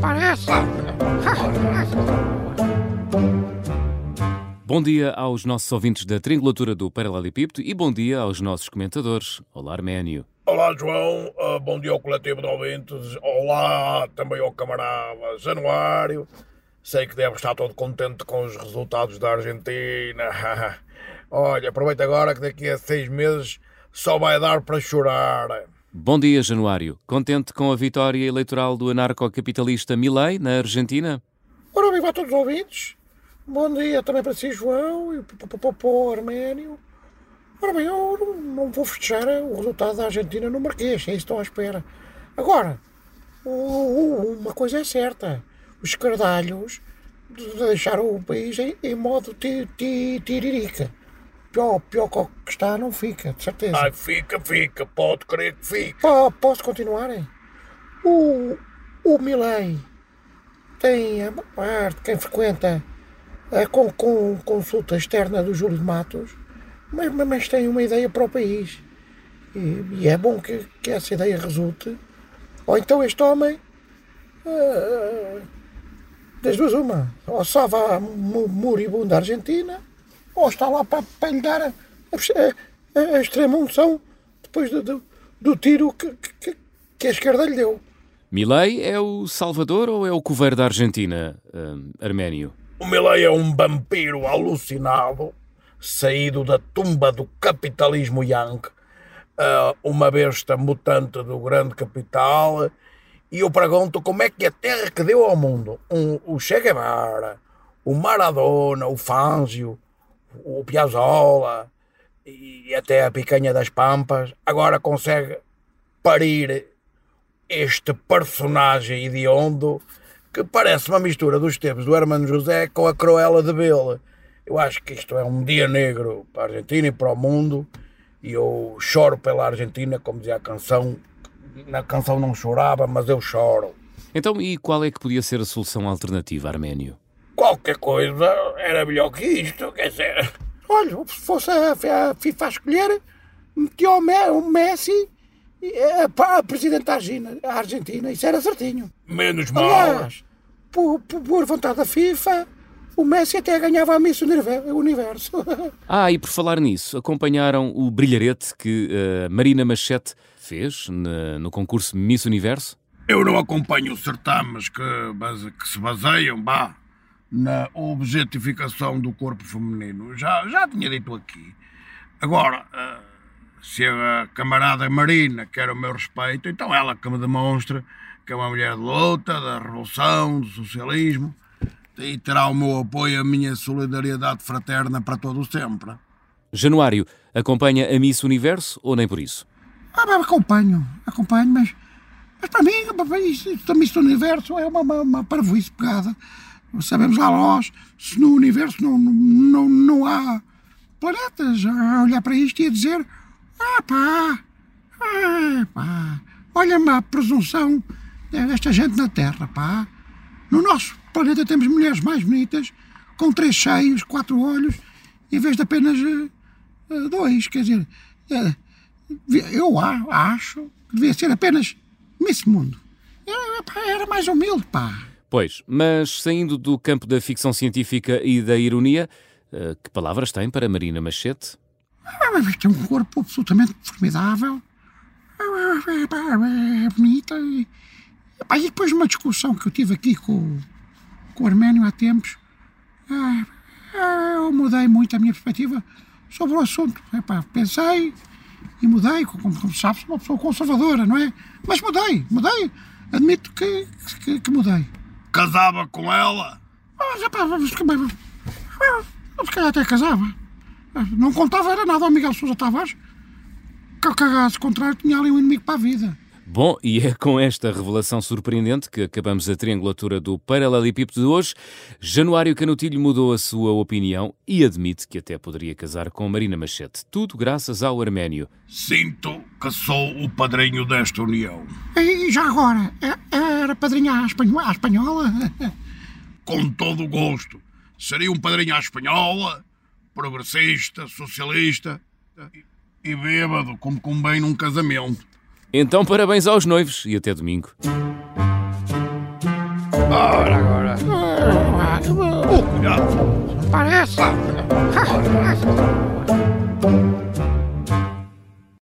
parece. Bom dia aos nossos ouvintes da triangulatura do Paralelepípedo e bom dia aos nossos comentadores. Olá, Arménio. Olá, João. Uh, bom dia ao coletivo de ouvintes. Olá também ao camarada Januário. Sei que deve estar todo contente com os resultados da Argentina. Olha, aproveita agora que daqui a seis meses só vai dar para chorar. Bom dia, Januário. Contente com a vitória eleitoral do anarcocapitalista Milei na Argentina? Ora, viva a todos os ouvintes. Bom dia também para si, João, e para o Arménio. Ora bem, eu não, não, vou festejar o resultado da Argentina no Marquês, é isso à espera. Agora, uma coisa é certa: os cardalhos deixaram o país em, em modo tiririca. Pior, pior que está, não fica, de certeza. Ai, fica, fica, pode crer que fica. posso continuar? Hein? O, o Milei tem a parte, quem frequenta a com, com consulta externa do Júlio de Matos, mas, mas tem uma ideia para o país. E, e é bom que, que, essa ideia resulte. Ou então este homem, uh, das duas uma, ou salva a moribunda Argentina, ou está lá para, para lhe dar a, a, a extrema unção depois do, do, do tiro que, que, que, a esquerda lhe deu. Milei é o salvador ou é o coveiro da Argentina, uh, Arménio? O Milei é um vampiro alucinado, saído da tumba do capitalismo Yang, uh, uma besta mutante do grande capital, e eu pergunto como é que a terra que deu ao mundo um, o Che Guevara, o Maradona, o Fangio, o Piazzolla e até a picanha das Pampas agora consegue parir este personagem hediondo que parece uma mistura dos tempos do Hermano José com a Cruella de Bill. Eu acho que isto é um dia negro para a Argentina e para o mundo e eu choro pela Argentina, como dizia a canção. Na canção não chorava, mas eu choro. Então, e qual é que podia ser a solução alternativa, Arménio? Qualquer coisa era melhor que isto, quer dizer. Olha, se fosse a, FIFA a escolher, metia o Messi é, a presidente da Argentina, a isso era certinho. Menos mal. Aliás, por, por, por vontade da FIFA, o Messi até ganhava a Miss Universo. ah, e por falar nisso, acompanharam o brilharete que uh, Marina Machete fez no, no concurso Miss Universo? Eu não acompanho certames que, que se baseiam, bah, na objetificação do corpo feminino. Já, já tinha dito aqui. Agora, uh, se a camarada Marina quer o meu respeito, então ela que me demonstra que é uma mulher de luta, da revolução, do socialismo, e terá o meu apoio, a minha solidariedade fraterna para todo o sempre. Januário, acompanha a Miss Universo ou nem por isso? Ah, acompanho, acompanho, mas, mas para mim, a Miss Universo é uma, uma, uma parvoíce pegada. Sabemos lá nós, se no universo não, não, não há planetas, a olhar para isto e a dizer ah pá, ah pá, olha-me a presunção desta gente na Terra, pá. No nosso planeta temos mulheres mais bonitas, com três cheios, quatro olhos, em vez de apenas uh, dois. Quer dizer, uh, eu acho que devia ser apenas Miss Mundo. Era, pá, era mais humilde, pá. Pois, mas saindo do campo da ficção científica e da ironia, uh, que palavras tem para Marina Machete? tem um corpo absolutamente formidável, é bonita. E, e depois uma discussão que eu tive aqui com, com o Arménio há tempos, eu mudei muito a minha perspectiva sobre o assunto. Epá, pensei e mudei, como, como sabes, uma pessoa conservadora, não é? Mas mudei, mudei. Admito que, que, que mudei. Casava com ela? Mas, epá, se calhar até casava. Não contava era nada ao Miguel Sousa Tavares. Que cagasse contrário tinha ali um inimigo para a vida. Bom, e é com esta revelação surpreendente que acabamos a triangulatura do Paralelepípedo de hoje. Januário Canutilho mudou a sua opinião e admite que até poderia casar com Marina Machete. Tudo graças ao Arménio. Sinto que sou o padrinho desta união. E já agora, é, era padrinha à espanhola? Com todo o gosto. Seria um padrinho à espanhola progressista, socialista e, e bêbado, como convém num casamento. Então, parabéns aos noivos e até domingo. Ora, agora. Oh, cuidado. Parece. Ah,